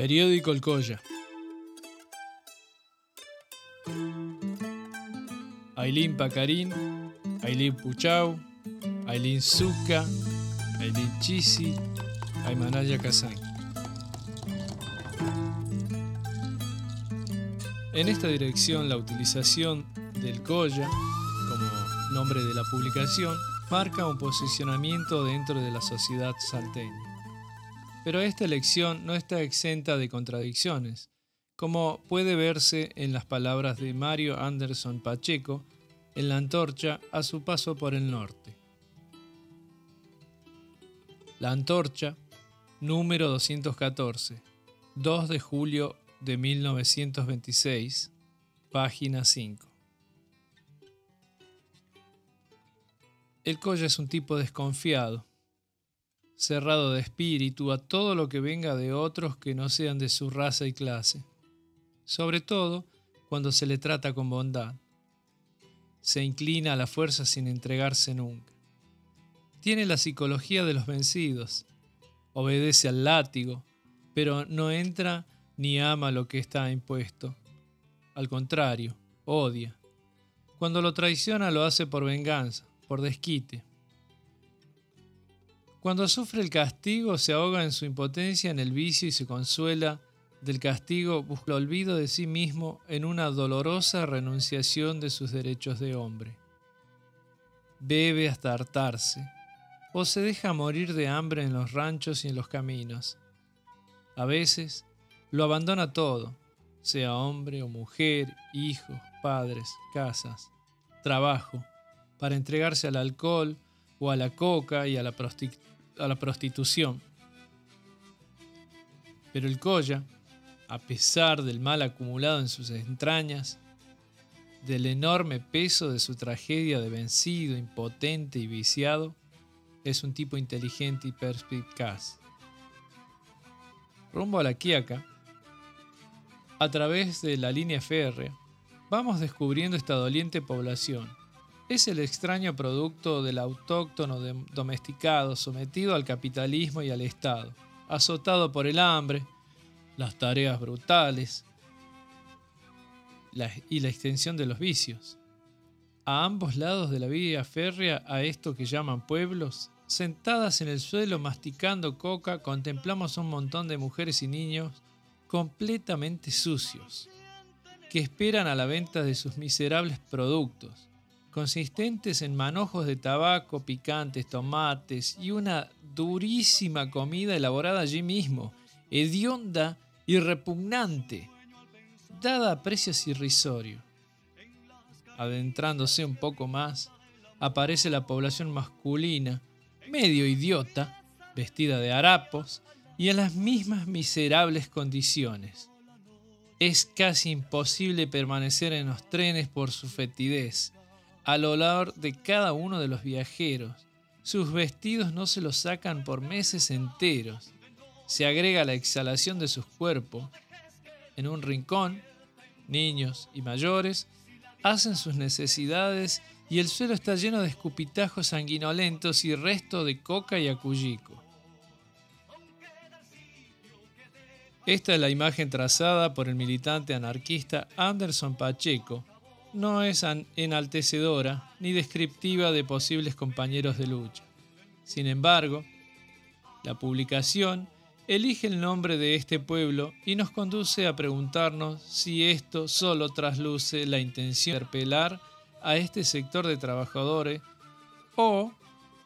Periódico El Colla. Ailín Pacarín, Ailín Puchau, Ailín Zucca, Ailín Chisi, Aymanaya Kazan. En esta dirección, la utilización del Colla como nombre de la publicación marca un posicionamiento dentro de la sociedad salteña. Pero esta elección no está exenta de contradicciones, como puede verse en las palabras de Mario Anderson Pacheco en la antorcha a su paso por el norte. La antorcha, número 214, 2 de julio de 1926, página 5. El Colla es un tipo desconfiado, cerrado de espíritu a todo lo que venga de otros que no sean de su raza y clase, sobre todo cuando se le trata con bondad. Se inclina a la fuerza sin entregarse nunca. Tiene la psicología de los vencidos, obedece al látigo, pero no entra ni ama lo que está impuesto. Al contrario, odia. Cuando lo traiciona lo hace por venganza, por desquite. Cuando sufre el castigo se ahoga en su impotencia en el vicio y se consuela del castigo busca el olvido de sí mismo en una dolorosa renunciación de sus derechos de hombre. Bebe hasta hartarse, o se deja morir de hambre en los ranchos y en los caminos. A veces lo abandona todo, sea hombre o mujer, hijos, padres, casas, trabajo, para entregarse al alcohol o a la coca y a la a la prostitución. Pero el Colla, a pesar del mal acumulado en sus entrañas, del enorme peso de su tragedia de vencido, impotente y viciado, es un tipo inteligente y perspicaz. Rumbo a la Quiaca, a través de la línea férrea, vamos descubriendo esta doliente población, es el extraño producto del autóctono domesticado sometido al capitalismo y al Estado, azotado por el hambre, las tareas brutales y la extensión de los vicios. A ambos lados de la vía férrea a esto que llaman pueblos, sentadas en el suelo masticando coca, contemplamos un montón de mujeres y niños completamente sucios, que esperan a la venta de sus miserables productos consistentes en manojos de tabaco, picantes, tomates y una durísima comida elaborada allí mismo, hedionda y repugnante, dada a precios irrisorios. Adentrándose un poco más, aparece la población masculina, medio idiota, vestida de harapos y en las mismas miserables condiciones. Es casi imposible permanecer en los trenes por su fetidez al olor de cada uno de los viajeros. Sus vestidos no se los sacan por meses enteros. Se agrega la exhalación de sus cuerpos. En un rincón, niños y mayores hacen sus necesidades y el suelo está lleno de escupitajos sanguinolentos y resto de coca y acullico. Esta es la imagen trazada por el militante anarquista Anderson Pacheco no es enaltecedora ni descriptiva de posibles compañeros de lucha. Sin embargo, la publicación elige el nombre de este pueblo y nos conduce a preguntarnos si esto solo trasluce la intención de interpelar a este sector de trabajadores o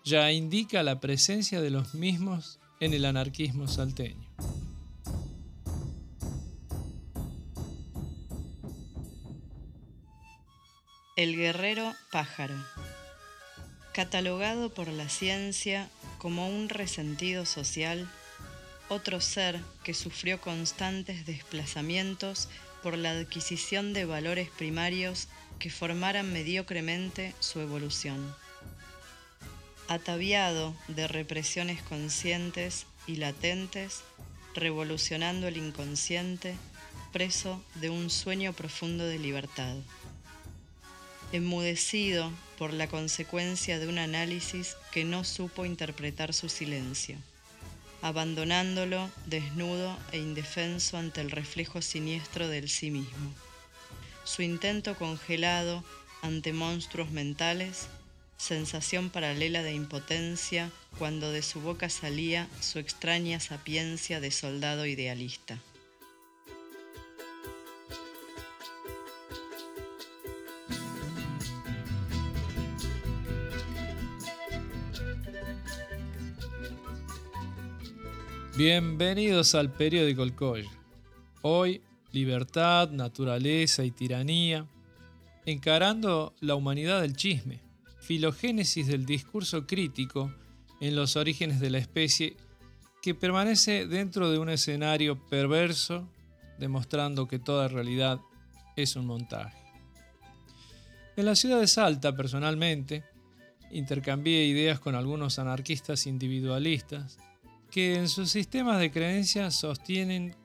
ya indica la presencia de los mismos en el anarquismo salteño. El guerrero pájaro. Catalogado por la ciencia como un resentido social, otro ser que sufrió constantes desplazamientos por la adquisición de valores primarios que formaran mediocremente su evolución. Ataviado de represiones conscientes y latentes, revolucionando el inconsciente, preso de un sueño profundo de libertad enmudecido por la consecuencia de un análisis que no supo interpretar su silencio, abandonándolo desnudo e indefenso ante el reflejo siniestro del sí mismo. Su intento congelado ante monstruos mentales, sensación paralela de impotencia cuando de su boca salía su extraña sapiencia de soldado idealista. Bienvenidos al periódico El Coy. Hoy, libertad, naturaleza y tiranía, encarando la humanidad del chisme, filogénesis del discurso crítico en los orígenes de la especie que permanece dentro de un escenario perverso, demostrando que toda realidad es un montaje. En la ciudad de Salta, personalmente, intercambié ideas con algunos anarquistas individualistas que en sus sistemas de creencias sostienen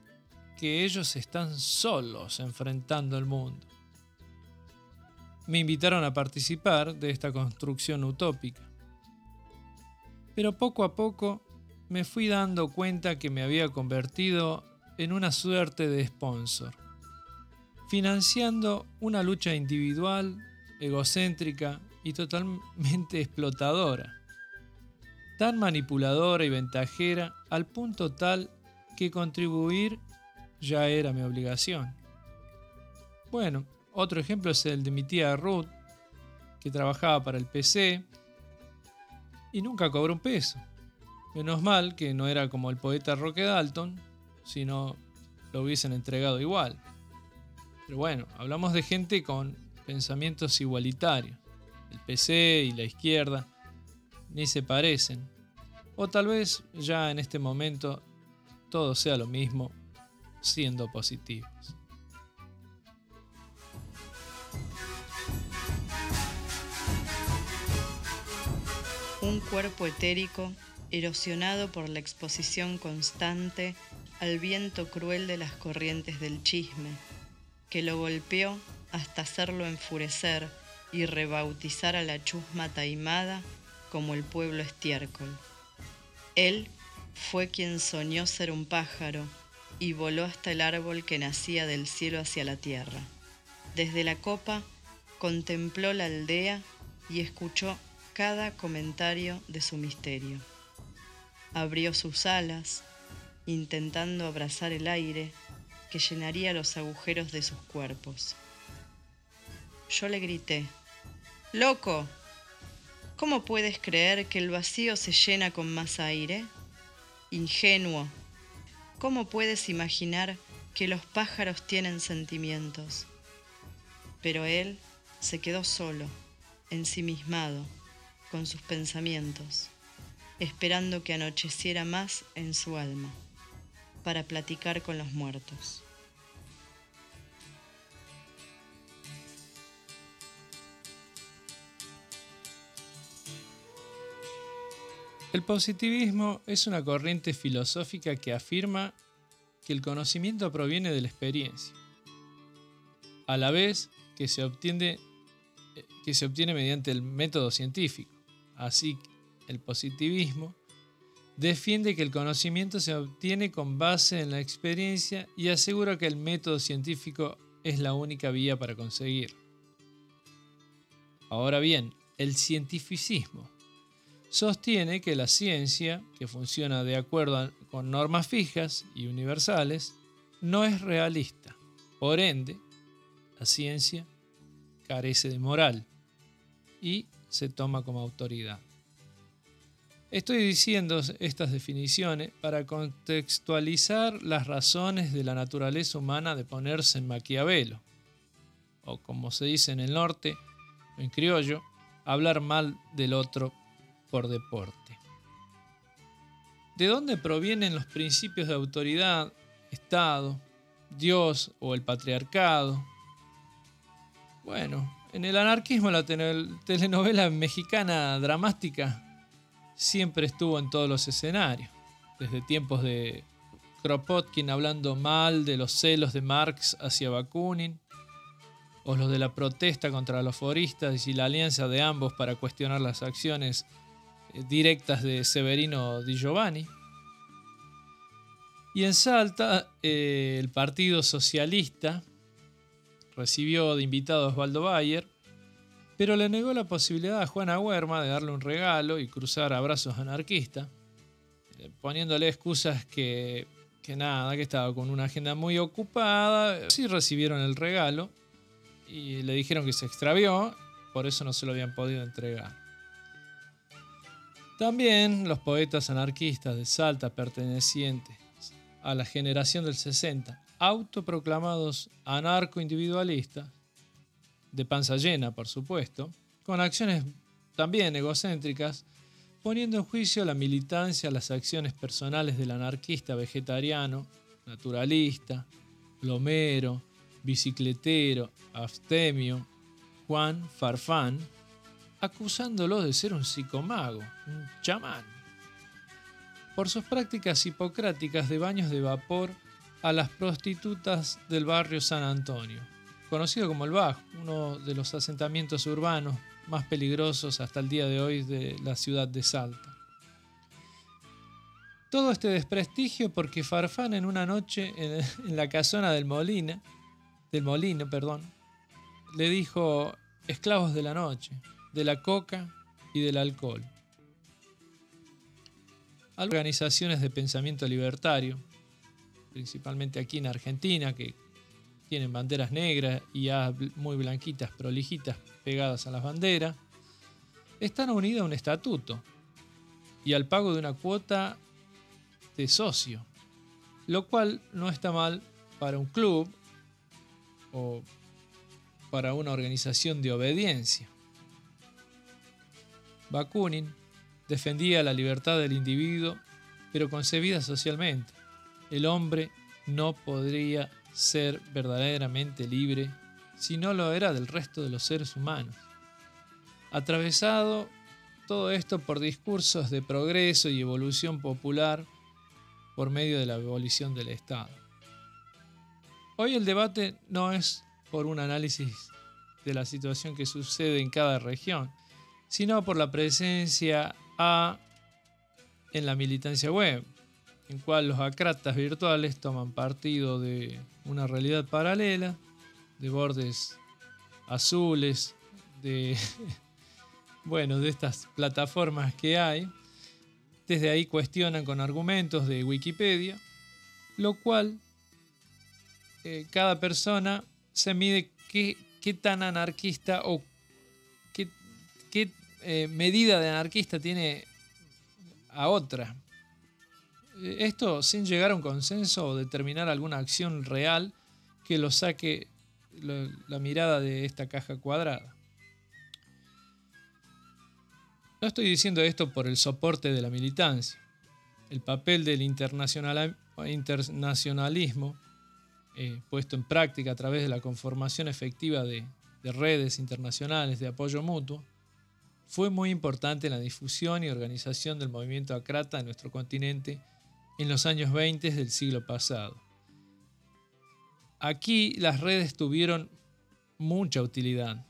que ellos están solos enfrentando el mundo. Me invitaron a participar de esta construcción utópica. Pero poco a poco me fui dando cuenta que me había convertido en una suerte de sponsor, financiando una lucha individual, egocéntrica y totalmente explotadora tan manipuladora y ventajera al punto tal que contribuir ya era mi obligación. Bueno, otro ejemplo es el de mi tía Ruth, que trabajaba para el PC y nunca cobró un peso. Menos mal que no era como el poeta Roque Dalton, sino lo hubiesen entregado igual. Pero bueno, hablamos de gente con pensamientos igualitarios. El PC y la izquierda ni se parecen. O tal vez ya en este momento todo sea lo mismo, siendo positivos. Un cuerpo etérico erosionado por la exposición constante al viento cruel de las corrientes del chisme, que lo golpeó hasta hacerlo enfurecer y rebautizar a la chusma taimada como el pueblo estiércol. Él fue quien soñó ser un pájaro y voló hasta el árbol que nacía del cielo hacia la tierra. Desde la copa contempló la aldea y escuchó cada comentario de su misterio. Abrió sus alas, intentando abrazar el aire que llenaría los agujeros de sus cuerpos. Yo le grité, ¡Loco! ¿Cómo puedes creer que el vacío se llena con más aire? Ingenuo. ¿Cómo puedes imaginar que los pájaros tienen sentimientos? Pero él se quedó solo, ensimismado, con sus pensamientos, esperando que anocheciera más en su alma, para platicar con los muertos. El positivismo es una corriente filosófica que afirma que el conocimiento proviene de la experiencia, a la vez que se obtiene, que se obtiene mediante el método científico. Así, el positivismo defiende que el conocimiento se obtiene con base en la experiencia y asegura que el método científico es la única vía para conseguirlo. Ahora bien, el cientificismo sostiene que la ciencia, que funciona de acuerdo con normas fijas y universales, no es realista. Por ende, la ciencia carece de moral y se toma como autoridad. Estoy diciendo estas definiciones para contextualizar las razones de la naturaleza humana de ponerse en Maquiavelo, o como se dice en el norte, en criollo, hablar mal del otro por deporte. ¿De dónde provienen los principios de autoridad, Estado, Dios o el patriarcado? Bueno, en el anarquismo la telenovela mexicana dramática siempre estuvo en todos los escenarios, desde tiempos de Kropotkin hablando mal de los celos de Marx hacia Bakunin, o los de la protesta contra los foristas y la alianza de ambos para cuestionar las acciones directas de Severino Di Giovanni, Y en Salta, eh, el Partido Socialista recibió de invitado a Osvaldo Bayer, pero le negó la posibilidad a Juana Huerma de darle un regalo y cruzar abrazos anarquistas, eh, poniéndole excusas que, que nada, que estaba con una agenda muy ocupada. Sí recibieron el regalo y le dijeron que se extravió, por eso no se lo habían podido entregar. También los poetas anarquistas de Salta pertenecientes a la generación del 60, autoproclamados anarco-individualistas, de panza llena, por supuesto, con acciones también egocéntricas, poniendo en juicio la militancia, las acciones personales del anarquista vegetariano, naturalista, lomero, bicicletero, abstemio, Juan Farfán, acusándolo de ser un psicomago, un chamán, por sus prácticas hipocráticas de baños de vapor a las prostitutas del barrio San Antonio, conocido como el Bajo, uno de los asentamientos urbanos más peligrosos hasta el día de hoy de la ciudad de Salta. Todo este desprestigio porque Farfán en una noche en, la casona del Molina, del Molino, perdón, le dijo esclavos de la noche, de la coca y del alcohol. Organizaciones de pensamiento libertario, principalmente aquí en Argentina, que tienen banderas negras y ya muy blanquitas, prolijitas, pegadas a las banderas, están unidas a un estatuto y al pago de una cuota de socio, lo cual no está mal para un club o para una organización de obediencia. Bakunin defendía la libertad del individuo, pero concebida socialmente. El hombre no podría ser verdaderamente libre si no lo era del resto de los seres humanos. Atravesado todo esto por discursos de progreso y evolución popular por medio de la abolición del Estado. Hoy el debate no es por un análisis de la situación que sucede en cada región, sino por la presencia A en la militancia web, en cual los acratas virtuales toman partido de una realidad paralela, de bordes azules, de bueno, de estas plataformas que hay. Desde ahí cuestionan con argumentos de Wikipedia, lo cual eh, cada persona se mide qué, qué tan anarquista o eh, medida de anarquista tiene a otra. Esto sin llegar a un consenso o determinar alguna acción real que lo saque la, mirada de esta caja cuadrada. No estoy diciendo esto por el soporte de la militancia. El papel del internacionalismo eh, puesto en práctica a través de la conformación efectiva de redes internacionales de apoyo mutuo, fue muy importante en la difusión y organización del movimiento acrata en nuestro continente en los años 20 del siglo pasado. Aquí las redes tuvieron mucha utilidad,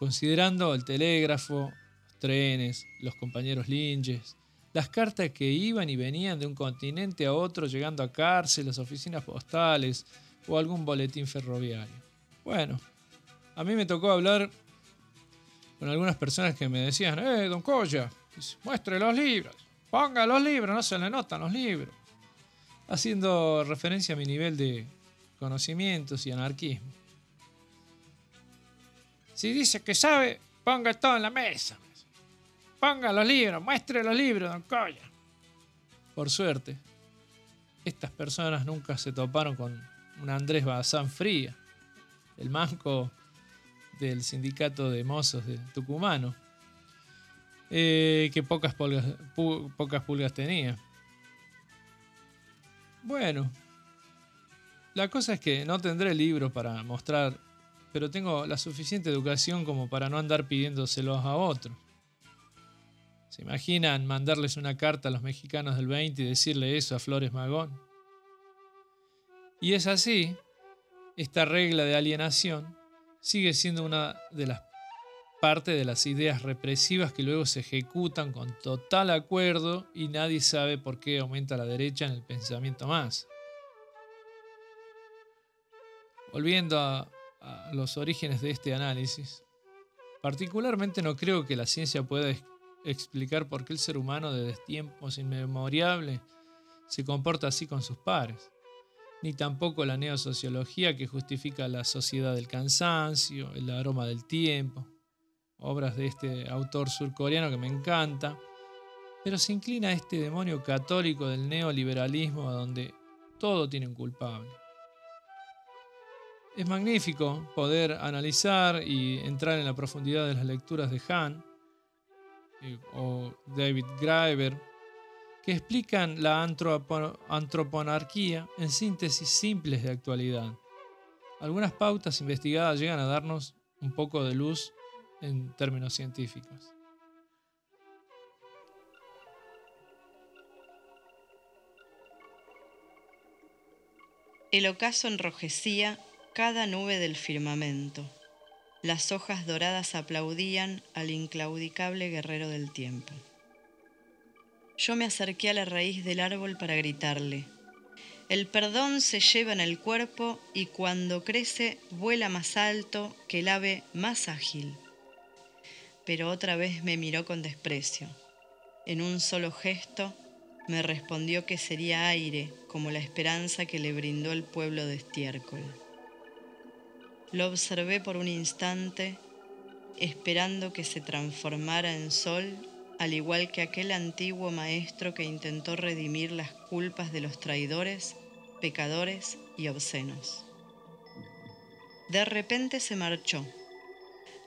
considerando el telégrafo, los trenes, los compañeros linges, las cartas que iban y venían de un continente a otro llegando a cárceles, oficinas postales o algún boletín ferroviario. Bueno, a mí me tocó hablar con algunas personas que me decían, eh, don Coya, muestre los libros, ponga los libros, no se le notan los libros. Haciendo referencia a mi nivel de conocimientos y anarquismo. Si dice que sabe, ponga todo en la mesa. Ponga los libros, muestre los libros, don Coya. Por suerte, estas personas nunca se toparon con un Andrés Bazán Fría el manco del sindicato de mozos de Tucumano, eh, que pocas pulgas, pocas pulgas tenía. Bueno, la cosa es que no tendré libros para mostrar, pero tengo la suficiente educación como para no andar pidiéndoselos a otros. ¿Se imaginan mandarles una carta a los mexicanos del 20 y decirle eso a Flores Magón? Y es así esta regla de alienación sigue siendo una de las parte de las ideas represivas que luego se ejecutan con total acuerdo y nadie sabe por qué aumenta la derecha en el pensamiento más. Volviendo a, los orígenes de este análisis, particularmente no creo que la ciencia pueda explicar por qué el ser humano desde tiempos inmemorables se comporta así con sus pares ni tampoco la neosociología que justifica la sociedad del cansancio, el aroma del tiempo, obras de este autor surcoreano que me encanta, pero se inclina a este demonio católico del neoliberalismo donde todo tiene un culpable. Es magnífico poder analizar y entrar en la profundidad de las lecturas de Hahn eh, o David Graeber, que explican la antroponarquía en síntesis simples de actualidad. Algunas pautas investigadas llegan a darnos un poco de luz en términos científicos. El ocaso enrojecía cada nube del firmamento. Las hojas doradas aplaudían al inclaudicable guerrero del tiempo. Yo me acerqué a la raíz del árbol para gritarle. El perdón se lleva en el cuerpo y cuando crece vuela más alto que el ave más ágil pero otra vez me miró con desprecio. En un solo gesto me respondió que sería aire como la esperanza que le brindó el pueblo de estiércol. Lo observé por un instante, esperando que se transformara en sol, al igual que aquel antiguo maestro que intentó redimir las culpas de los traidores, pecadores y obscenos. De repente se marchó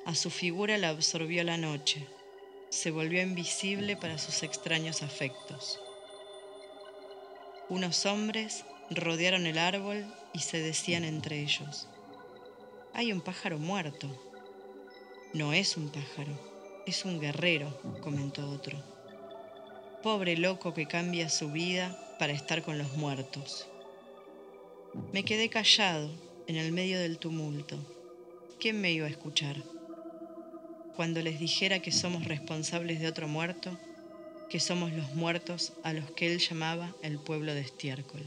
a su figura la absorbió la noche, se volvió invisible para sus extraños afectos. Unos hombres rodearon el árbol y se decían entre ellos, hay un pájaro muerto. No es un pájaro, es un guerrero, comentó otro. Pobre loco que cambia su vida para estar con los muertos. Me quedé callado en el medio del tumulto. ¿Quién me iba a escuchar? cuando les dijera que somos responsables de otro muerto, que somos los muertos a los que él llamaba el pueblo de estiércol.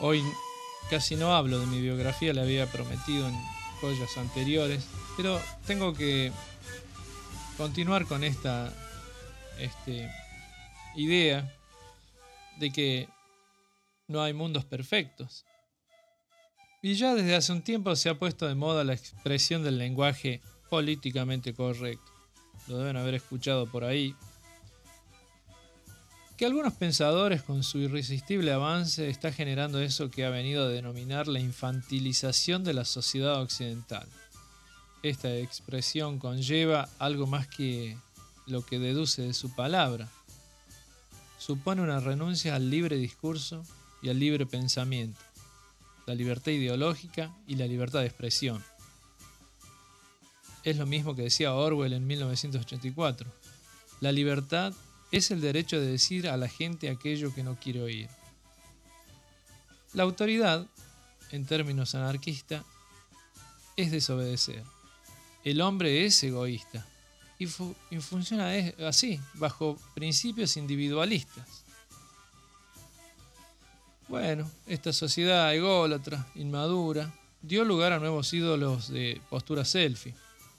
Hoy casi no hablo de mi biografía, le había prometido en joyas anteriores, pero tengo que continuar con esta este, idea de que no hay mundos perfectos. Y ya desde hace un tiempo se ha puesto de moda la expresión del lenguaje políticamente correcto. Lo deben haber escuchado por ahí. Que algunos pensadores con su irresistible avance está generando eso que ha venido a denominar la infantilización de la sociedad occidental. Esta expresión conlleva algo más que lo que deduce de su palabra. Supone una renuncia al libre discurso y al libre pensamiento la libertad ideológica y la libertad de expresión. Es lo mismo que decía Orwell en 1984. La libertad es el derecho de decir a la gente aquello que no quiere oír. La autoridad, en términos anarquistas, es desobedecer. El hombre es egoísta y, y funciona así, bajo principios individualistas. Bueno, esta sociedad ególatra, inmadura, dio lugar a nuevos ídolos de postura selfie,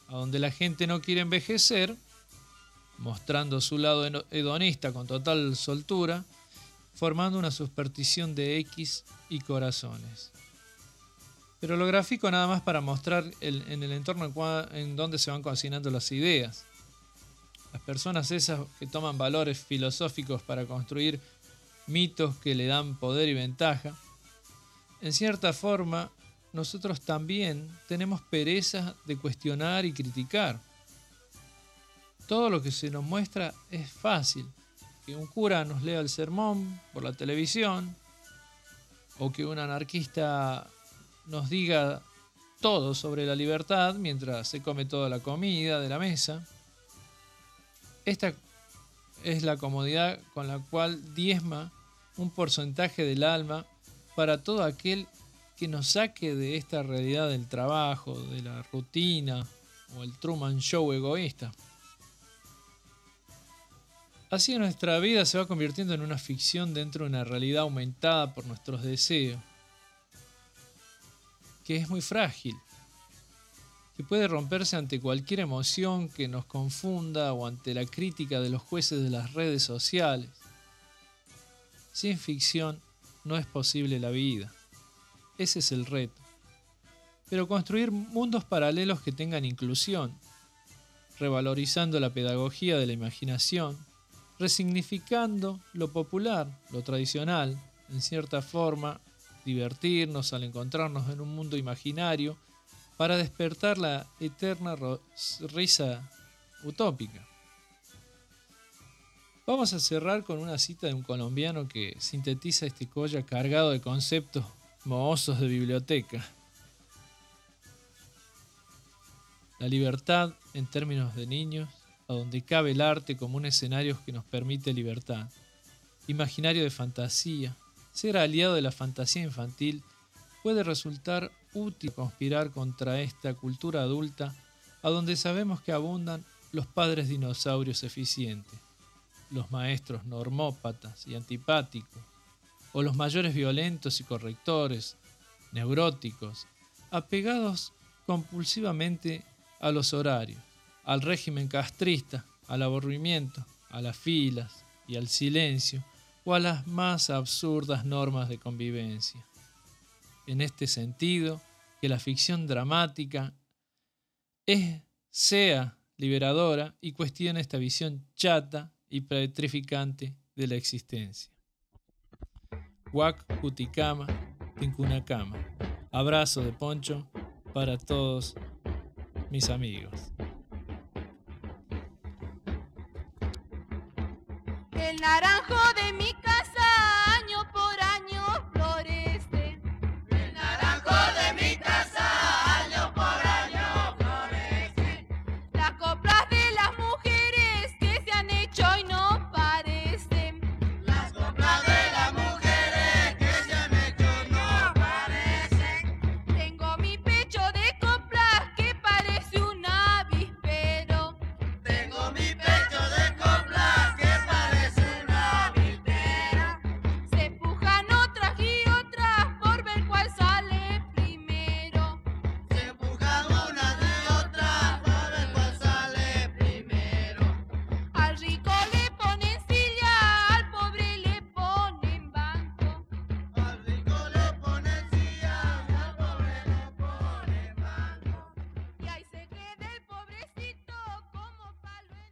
a donde la gente no quiere envejecer, mostrando su lado hedonista con total soltura, formando una superstición de X y corazones. Pero lo gráfico nada más para mostrar en el entorno en donde se van cocinando las ideas. Las personas esas que toman valores filosóficos para construir mitos que le dan poder y ventaja, en cierta forma nosotros también tenemos pereza de cuestionar y criticar. Todo lo que se nos muestra es fácil. Que un cura nos lea el sermón por la televisión, o que un anarquista nos diga todo sobre la libertad mientras se come toda la comida de la mesa. Esta es la comodidad con la cual diezma un porcentaje del alma para todo aquel que nos saque de esta realidad del trabajo, de la rutina o el Truman Show egoísta. Así nuestra vida se va convirtiendo en una ficción dentro de una realidad aumentada por nuestros deseos, que es muy frágil, que puede romperse ante cualquier emoción que nos confunda o ante la crítica de los jueces de las redes sociales. Sin ficción no es posible la vida. Ese es el reto. Pero construir mundos paralelos que tengan inclusión, revalorizando la pedagogía de la imaginación, resignificando lo popular, lo tradicional, en cierta forma, divertirnos al encontrarnos en un mundo imaginario para despertar la eterna risa utópica. Vamos a cerrar con una cita de un colombiano que sintetiza este colla cargado de conceptos mohosos de biblioteca. La libertad, en términos de niños, a donde cabe el arte como un escenario que nos permite libertad. Imaginario de fantasía, ser aliado de la fantasía infantil puede resultar útil conspirar contra esta cultura adulta a donde sabemos que abundan los padres dinosaurios eficientes, los maestros normópatas y antipáticos, o los mayores violentos y correctores, neuróticos, apegados compulsivamente a los horarios, al régimen castrista, al aburrimiento, a las filas y al silencio, o a las más absurdas normas de convivencia. En este sentido, que la ficción dramática es, sea liberadora y cuestiona esta visión chata y petrificante de la existencia. Wak Kutikama, Tinkunakama. Abrazo de poncho para todos mis amigos.